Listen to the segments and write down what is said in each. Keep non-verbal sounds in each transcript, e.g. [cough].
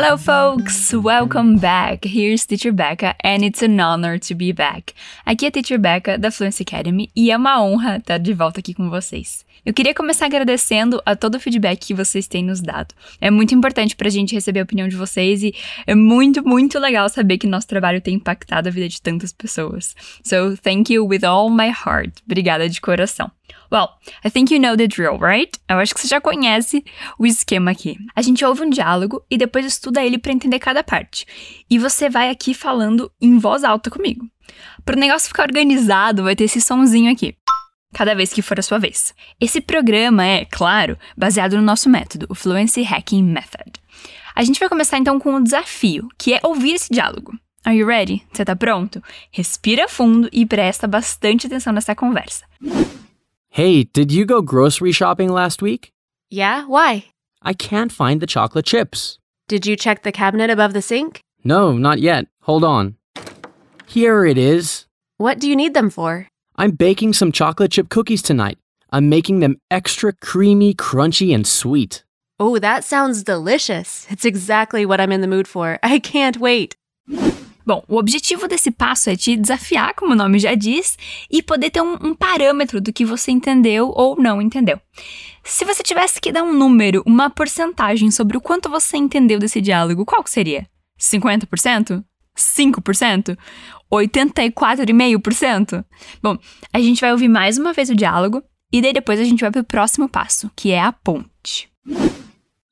Hello, folks! Welcome back! Here's Teacher Becca, and it's an honor to be back. Aqui é Teacher Becca da Fluency Academy e é uma honra estar de volta aqui com vocês. Eu queria começar agradecendo a todo o feedback que vocês têm nos dado. É muito importante pra gente receber a opinião de vocês e é muito, muito legal saber que nosso trabalho tem impactado a vida de tantas pessoas. So, thank you with all my heart. Obrigada de coração. Well, I think you know the drill, right? Eu acho que você já conhece o esquema aqui. A gente ouve um diálogo e depois estuda ele para entender cada parte. E você vai aqui falando em voz alta comigo. Para o negócio ficar organizado, vai ter esse sonzinho aqui. Cada vez que for a sua vez. Esse programa é, claro, baseado no nosso método, o Fluency Hacking Method. A gente vai começar então com um desafio, que é ouvir esse diálogo. Are you ready? Você tá pronto? Respira fundo e presta bastante atenção nessa conversa. Hey, did you go grocery shopping last week? Yeah, why? I can't find the chocolate chips. Did you check the cabinet above the sink? No, not yet. Hold on. Here it is. What do you need them for? I'm baking some chocolate chip cookies tonight. I'm making them extra creamy, crunchy, and sweet. Oh, that sounds delicious. It's exactly what I'm in the mood for. [laughs] I can't wait. Bom, o objetivo desse passo é te desafiar, como o nome já diz, e poder ter um, um, parâmetro do que você entendeu ou não entendeu. Se você tivesse que dar um número, uma porcentagem sobre o quanto você entendeu desse diálogo, qual que seria? 50%? 5%? 84,5%? Bom, a gente vai ouvir mais uma vez o diálogo e daí depois a gente vai para o próximo passo, que é a ponte.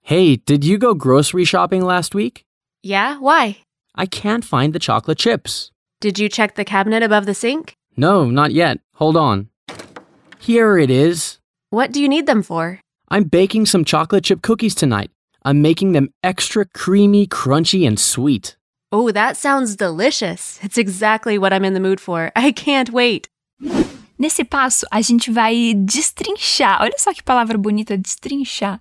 Hey, did you go grocery shopping last week? Yeah, why? I can't find the chocolate chips. Did you check the cabinet above the sink? No, not yet. Hold on. Here it is. What do you need them for? I'm baking some chocolate chip cookies tonight. I'm making them extra creamy, crunchy, and sweet. Oh, that sounds delicious. It's exactly what I'm in the mood for. I can't wait. Nesse passo, a gente vai destrinchar. Olha só que palavra bonita, destrinchar.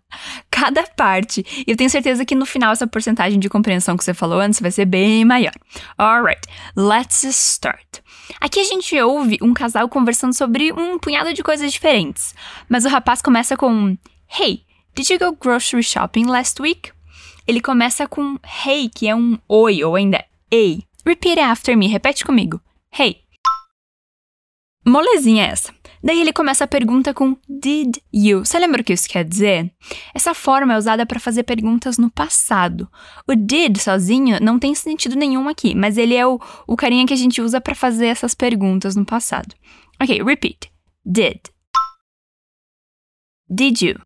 Cada parte. E eu tenho certeza que no final essa porcentagem de compreensão que você falou antes vai ser bem maior. Alright, let's start. Aqui a gente ouve um casal conversando sobre um punhado de coisas diferentes. Mas o rapaz começa com: Hey, did you go grocery shopping last week? Ele começa com hey, que é um oi, ou ainda ei. Repeat after me, repete comigo. Hey. Molezinha essa. Daí ele começa a pergunta com did you. Você lembra o que isso quer dizer? Essa forma é usada para fazer perguntas no passado. O did sozinho não tem sentido nenhum aqui, mas ele é o, o carinha que a gente usa para fazer essas perguntas no passado. Ok, repeat. Did. Did you?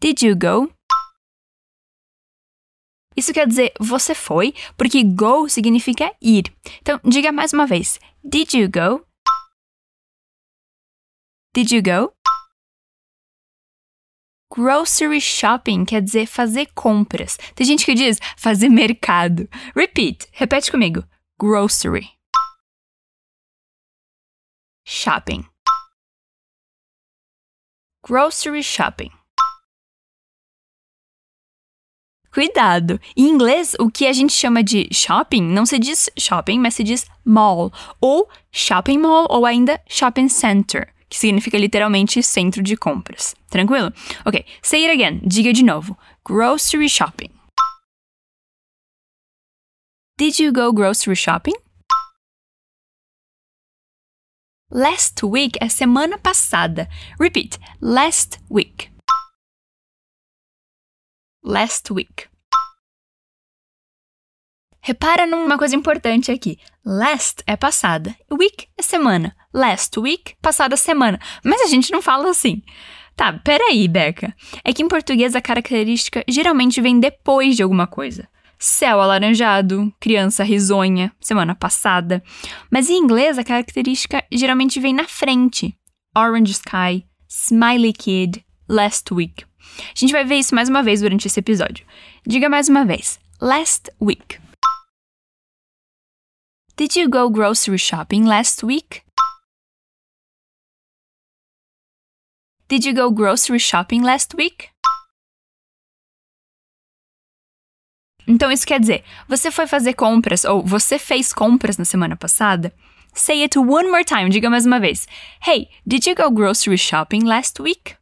Did you go? Isso quer dizer você foi, porque go significa ir. Então, diga mais uma vez. Did you go? Did you go? Grocery shopping quer dizer fazer compras. Tem gente que diz fazer mercado. Repeat. Repete comigo. Grocery. Shopping. Grocery shopping. Cuidado! Em inglês, o que a gente chama de shopping não se diz shopping, mas se diz mall, ou shopping mall, ou ainda shopping center, que significa literalmente centro de compras. Tranquilo? Ok, say it again. Diga de novo. Grocery shopping. Did you go grocery shopping? Last week é semana passada. Repeat. Last week last week. Repara numa coisa importante aqui. Last é passada, week é semana. Last week, passada semana. Mas a gente não fala assim. Tá, peraí, Beca. É que em português a característica geralmente vem depois de alguma coisa. Céu alaranjado, criança risonha, semana passada. Mas em inglês a característica geralmente vem na frente. Orange sky, smiley kid, last week. A gente vai ver isso mais uma vez durante esse episódio. Diga mais uma vez. Last week. Did you go grocery shopping last week? Did you go grocery shopping last week? Então isso quer dizer, você foi fazer compras ou você fez compras na semana passada? Say it one more time, diga mais uma vez. Hey, did you go grocery shopping last week?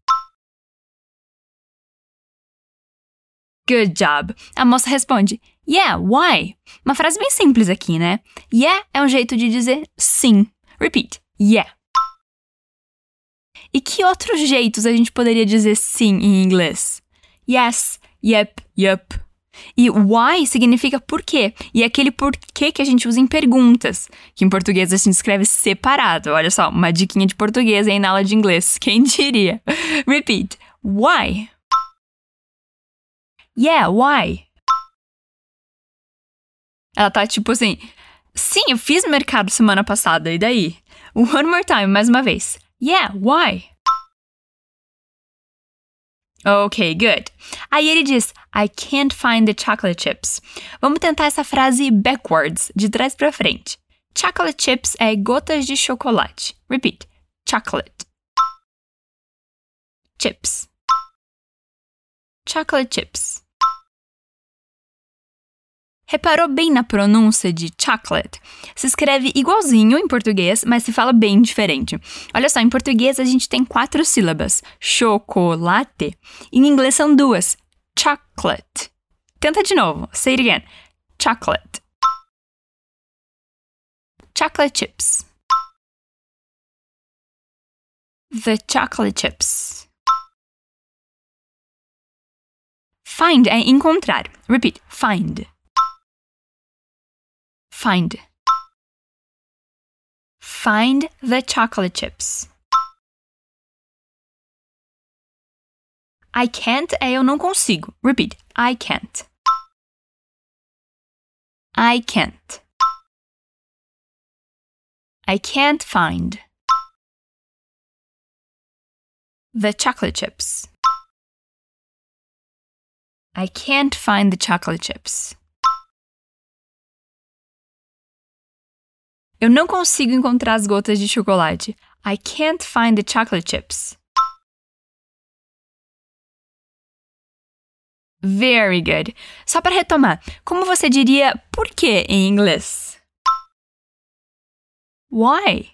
Good job. A moça responde: Yeah, why? Uma frase bem simples aqui, né? Yeah é um jeito de dizer sim. Repeat. Yeah. E que outros jeitos a gente poderia dizer sim em inglês? Yes, yep, yup. E why significa por quê. E é aquele porquê que a gente usa em perguntas, que em português a gente escreve separado. Olha só, uma diquinha de português aí na aula de inglês. Quem diria? Repeat. Why? Yeah, why? Ela tá tipo assim: Sim, eu fiz mercado semana passada, e daí? One more time, mais uma vez. Yeah, why? Ok, good. Aí ele diz, I can't find the chocolate chips. Vamos tentar essa frase backwards, de trás para frente. Chocolate chips é gotas de chocolate. Repeat. Chocolate. Chips. Chocolate chips. Reparou bem na pronúncia de chocolate? Se escreve igualzinho em português, mas se fala bem diferente. Olha só, em português a gente tem quatro sílabas: chocolate. Em inglês são duas: chocolate. Tenta de novo. Say it again. Chocolate. Chocolate chips. The chocolate chips. Find é encontrar. Repeat. Find. Find. Find the chocolate chips. I can't é eu não consigo. Repeat. I can't. I can't. I can't find the chocolate chips. I can't find the chocolate chips. Eu não consigo encontrar as gotas de chocolate. I can't find the chocolate chips. Very good. Só para retomar, como você diria por quê em inglês? Why?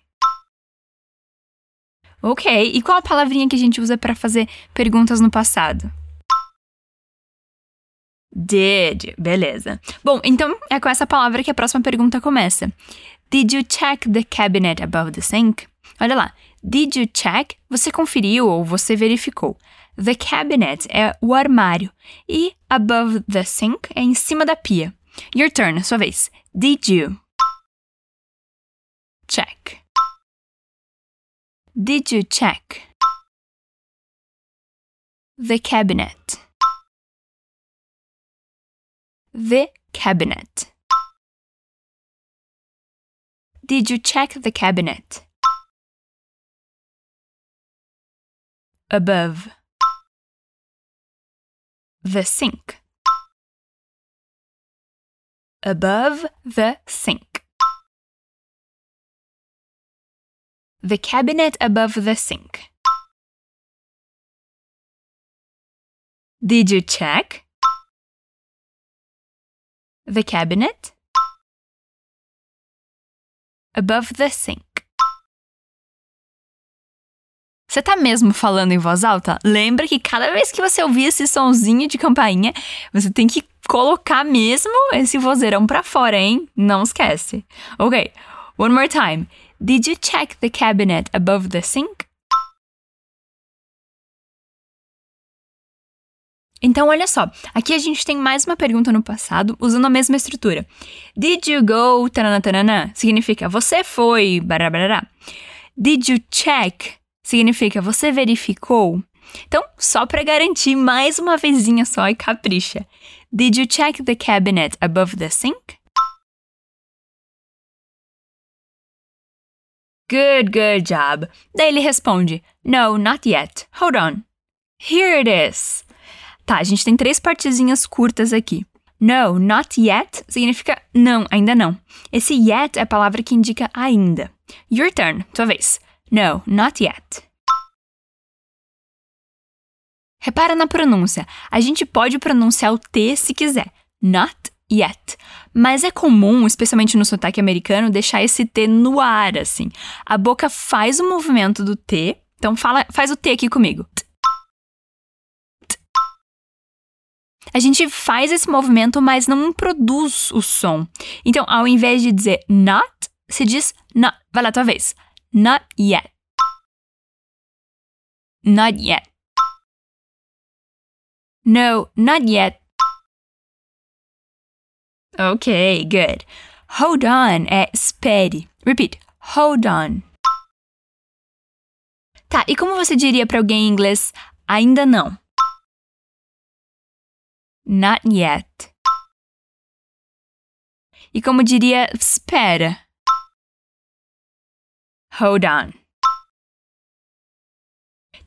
Ok, e qual a palavrinha que a gente usa para fazer perguntas no passado? Did. Beleza. Bom, então é com essa palavra que a próxima pergunta começa. Did you check the cabinet above the sink? Olha lá. Did you check? Você conferiu ou você verificou. The cabinet é o armário e above the sink é em cima da pia. Your turn, sua vez. Did you? Check. Did you check? The cabinet. The cabinet. Did you check the cabinet? Above. The sink. Above the sink. The cabinet above the sink. Did you check? The cabinet above the sink. Você tá mesmo falando em voz alta? Lembra que cada vez que você ouvir esse sonzinho de campainha, você tem que colocar mesmo esse vozeirão pra fora, hein? Não esquece. Ok, one more time. Did you check the cabinet above the sink? Então, olha só, aqui a gente tem mais uma pergunta no passado usando a mesma estrutura. Did you go? Taranã, significa você foi. Barará. Did you check? Significa você verificou. Então, só para garantir mais uma vezinha só e capricha. Did you check the cabinet above the sink? Good, good job. Daí ele responde: No, not yet. Hold on. Here it is. Tá, a gente tem três partezinhas curtas aqui. No, not yet significa não, ainda não. Esse yet é a palavra que indica ainda. Your turn, tua vez. No, not yet. Repara na pronúncia. A gente pode pronunciar o T se quiser. Not yet. Mas é comum, especialmente no sotaque americano, deixar esse T no ar, assim. A boca faz o movimento do T. Então fala, faz o T aqui comigo. A gente faz esse movimento, mas não produz o som. Então, ao invés de dizer not, se diz not. Vai lá, tua vez. Not yet. Not yet. No, not yet. Ok, good. Hold on é espere. Repeat. Hold on. Tá, e como você diria para alguém em inglês ainda não? Not yet. E como diria espera? Hold on.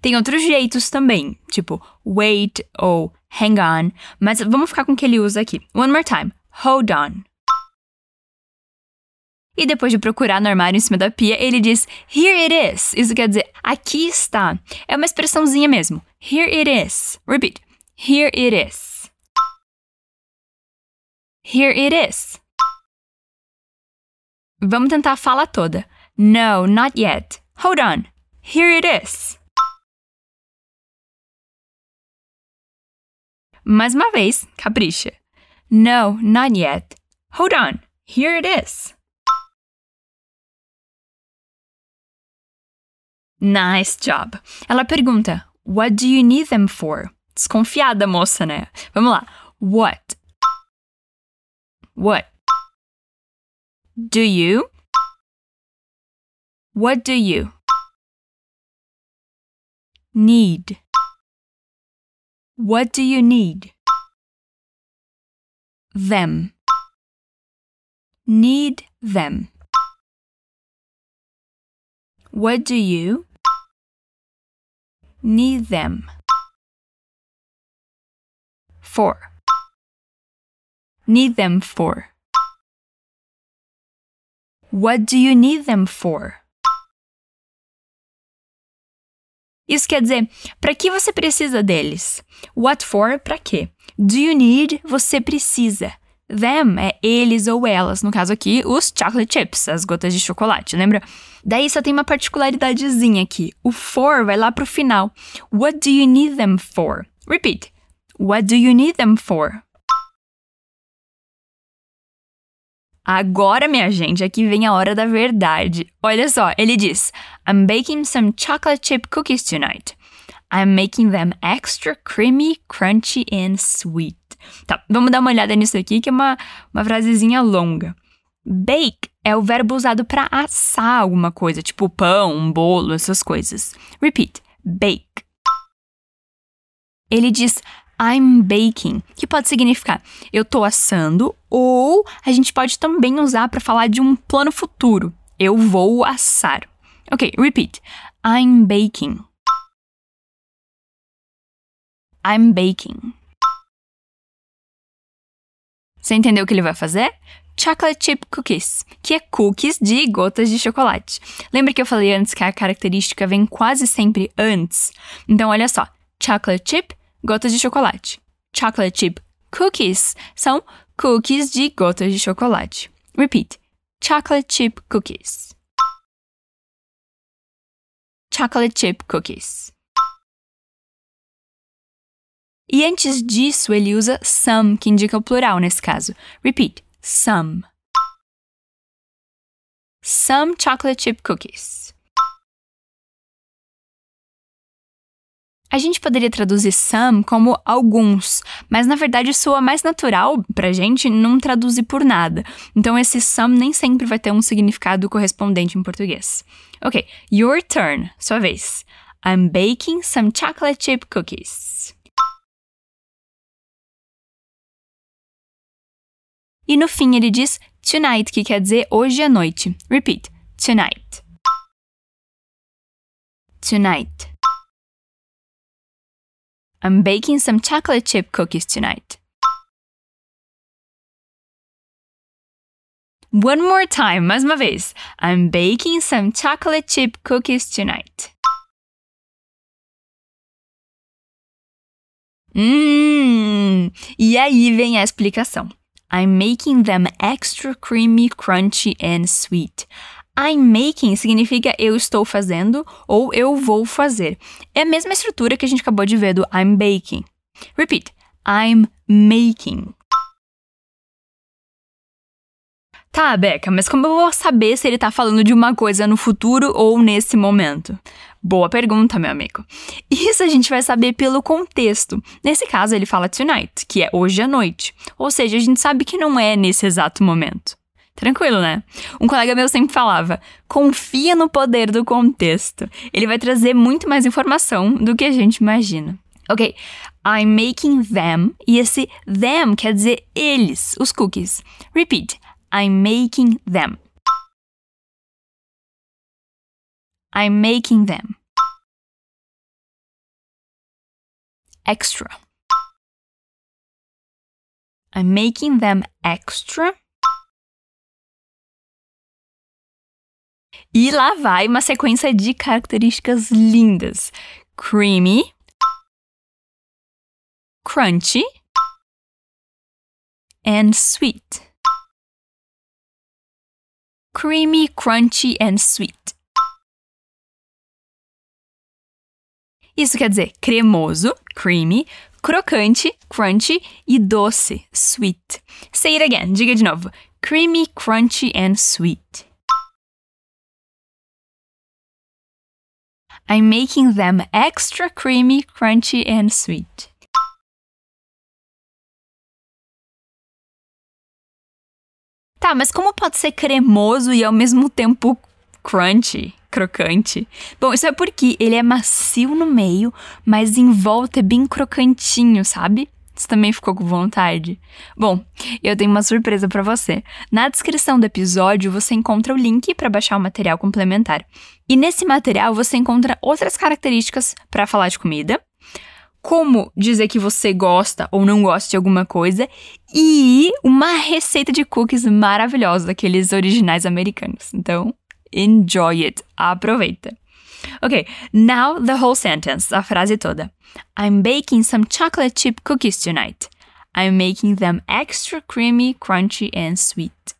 Tem outros jeitos também, tipo wait ou hang on, mas vamos ficar com o que ele usa aqui. One more time. Hold on. E depois de procurar no armário em cima da pia, ele diz Here it is. Isso quer dizer aqui está. É uma expressãozinha mesmo. Here it is. Repeat. Here it is. Here it is. Vamos tentar a fala toda. No, not yet. Hold on. Here it is. Mais uma vez, capricha. No, not yet. Hold on. Here it is. Nice job. Ela pergunta: What do you need them for? Desconfiada, moça, né? Vamos lá. What? What? Do you? What do you need? What do you need? Them. Need them. What do you need them for? Need them for. What do you need them for? Isso quer dizer, para que você precisa deles? What for, para quê? Do you need, você precisa. Them é eles ou elas, no caso aqui, os chocolate chips, as gotas de chocolate, lembra? Daí só tem uma particularidadezinha aqui. O for vai lá pro final. What do you need them for? Repeat. What do you need them for? Agora, minha gente, aqui vem a hora da verdade. Olha só, ele diz: I'm baking some chocolate chip cookies tonight. I'm making them extra creamy, crunchy and sweet. Tá, vamos dar uma olhada nisso aqui, que é uma, uma frasezinha longa. Bake é o verbo usado para assar alguma coisa, tipo pão, um bolo, essas coisas. Repeat: bake. Ele diz I'm baking, que pode significar eu tô assando, ou a gente pode também usar para falar de um plano futuro. Eu vou assar. Ok, repeat. I'm baking. I'm baking. Você entendeu o que ele vai fazer? Chocolate chip cookies, que é cookies de gotas de chocolate. Lembra que eu falei antes que a característica vem quase sempre antes? Então, olha só: chocolate chip gotas de chocolate. Chocolate chip cookies são cookies de gotas de chocolate. Repeat. Chocolate chip cookies. Chocolate chip cookies. E antes disso, ele usa some, que indica o plural nesse caso. Repeat. Some. Some chocolate chip cookies. A gente poderia traduzir some como alguns, mas na verdade soa mais natural pra gente não traduzir por nada. Então esse some nem sempre vai ter um significado correspondente em português. Ok, your turn, sua vez. I'm baking some chocolate chip cookies. E no fim ele diz tonight, que quer dizer hoje à noite. Repeat. Tonight. Tonight. I'm baking some chocolate chip cookies tonight. One more time, más uma vez. I'm baking some chocolate chip cookies tonight. Hum, e aí vem a explicação. I'm making them extra creamy, crunchy and sweet. I'm making significa eu estou fazendo ou eu vou fazer. É a mesma estrutura que a gente acabou de ver do I'm baking. Repeat. I'm making. Tá, Beca, mas como eu vou saber se ele tá falando de uma coisa no futuro ou nesse momento? Boa pergunta, meu amigo. Isso a gente vai saber pelo contexto. Nesse caso, ele fala tonight, que é hoje à noite. Ou seja, a gente sabe que não é nesse exato momento. Tranquilo, né? Um colega meu sempre falava: confia no poder do contexto. Ele vai trazer muito mais informação do que a gente imagina. Ok, I'm making them, e esse them quer dizer eles, os cookies. Repeat. I'm making them. I'm making them. Extra. I'm making them extra. E lá vai uma sequência de características lindas: creamy, crunchy, and sweet creamy, crunchy and sweet. Isso quer dizer cremoso, creamy, crocante, crunchy e doce, sweet. Say it again, diga de novo. Creamy, crunchy and sweet. I'm making them extra creamy, crunchy and sweet. Tá, mas como pode ser cremoso e ao mesmo tempo crunchy, crocante? Bom, isso é porque ele é macio no meio, mas em volta é bem crocantinho, sabe? Você também ficou com vontade? Bom, eu tenho uma surpresa para você. Na descrição do episódio você encontra o link para baixar o material complementar. E nesse material você encontra outras características para falar de comida, como dizer que você gosta ou não gosta de alguma coisa e uma receita de cookies maravilhosa, daqueles originais americanos. Então, enjoy it. Aproveita. Ok, now the whole sentence, a frase toda. I'm baking some chocolate chip cookies tonight. I'm making them extra creamy, crunchy and sweet.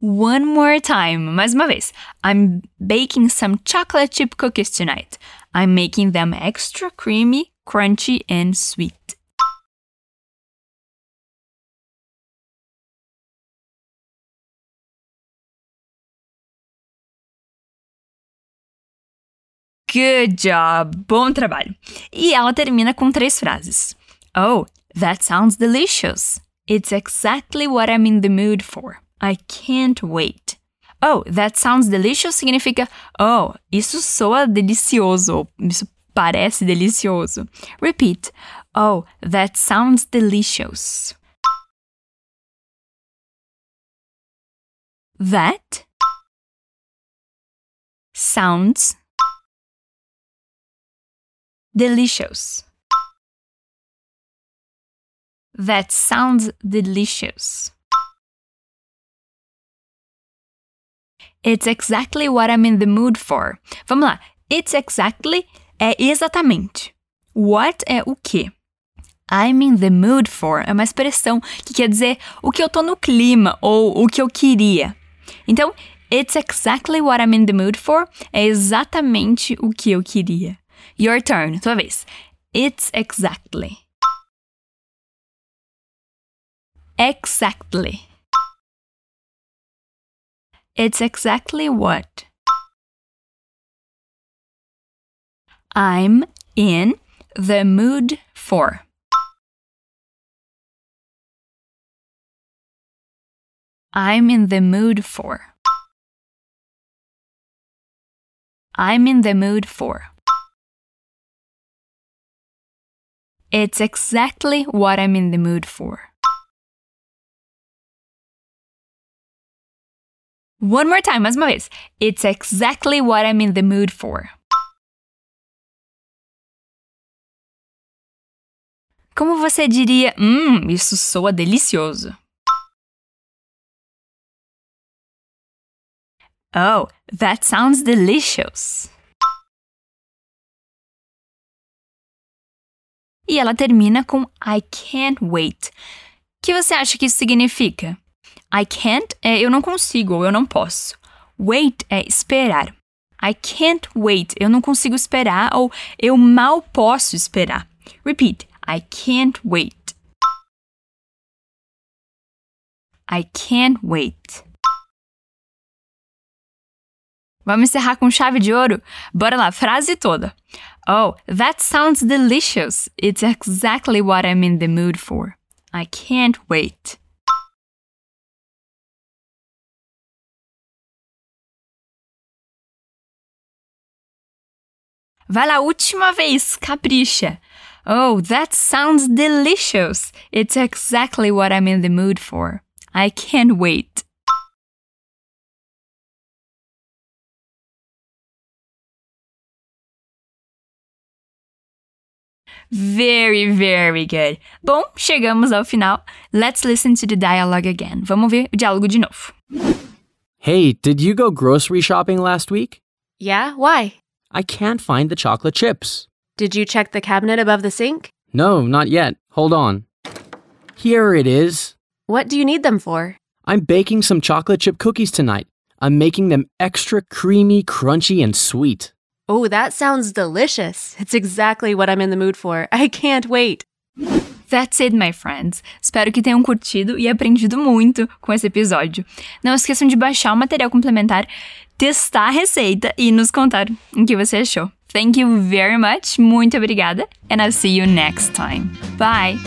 One more time, mais uma vez. I'm baking some chocolate chip cookies tonight. I'm making them extra creamy, crunchy, and sweet. Good job! Bom trabalho! E ela termina com três frases. Oh, that sounds delicious. It's exactly what I'm in the mood for. I can't wait. Oh, that sounds delicious significa oh, isso soa delicioso, isso parece delicioso. Repeat. Oh, that sounds delicious. That sounds delicious. That sounds delicious. It's exactly what I'm in the mood for. Vamos lá. It's exactly é exatamente. What é o que? I'm in the mood for é uma expressão que quer dizer o que eu tô no clima ou o que eu queria. Então, it's exactly what I'm in the mood for é exatamente o que eu queria. Your turn, tua vez. It's exactly. Exactly. It's exactly what I'm in the mood for. I'm in the mood for. I'm in the mood for. It's exactly what I'm in the mood for. One more time, mais uma vez. It's exactly what I'm in the mood for. Como você diria, hum, isso soa delicioso? Oh, that sounds delicious. E ela termina com I can't wait. O que você acha que isso significa? I can't é eu não consigo ou eu não posso. Wait é esperar. I can't wait. Eu não consigo esperar ou eu mal posso esperar. Repeat. I can't wait. I can't wait. Vamos encerrar com chave de ouro? Bora lá, frase toda. Oh, that sounds delicious. It's exactly what I'm in the mood for. I can't wait. Vai lá, última vez, capricha. Oh, that sounds delicious. It's exactly what I'm in the mood for. I can't wait. Very, very good. Bom, chegamos ao final. Let's listen to the dialogue again. Vamos ver o diálogo de novo. Hey, did you go grocery shopping last week? Yeah? Why? I can't find the chocolate chips. Did you check the cabinet above the sink? No, not yet. Hold on. Here it is. What do you need them for? I'm baking some chocolate chip cookies tonight. I'm making them extra creamy, crunchy, and sweet. Oh, that sounds delicious. It's exactly what I'm in the mood for. I can't wait. That's it, my friends. Espero que tenham curtido e aprendido muito com esse episódio. Não esqueçam de baixar o material complementar, testar a receita e nos contar o que você achou. Thank you very much. Muito obrigada. And I'll see you next time. Bye.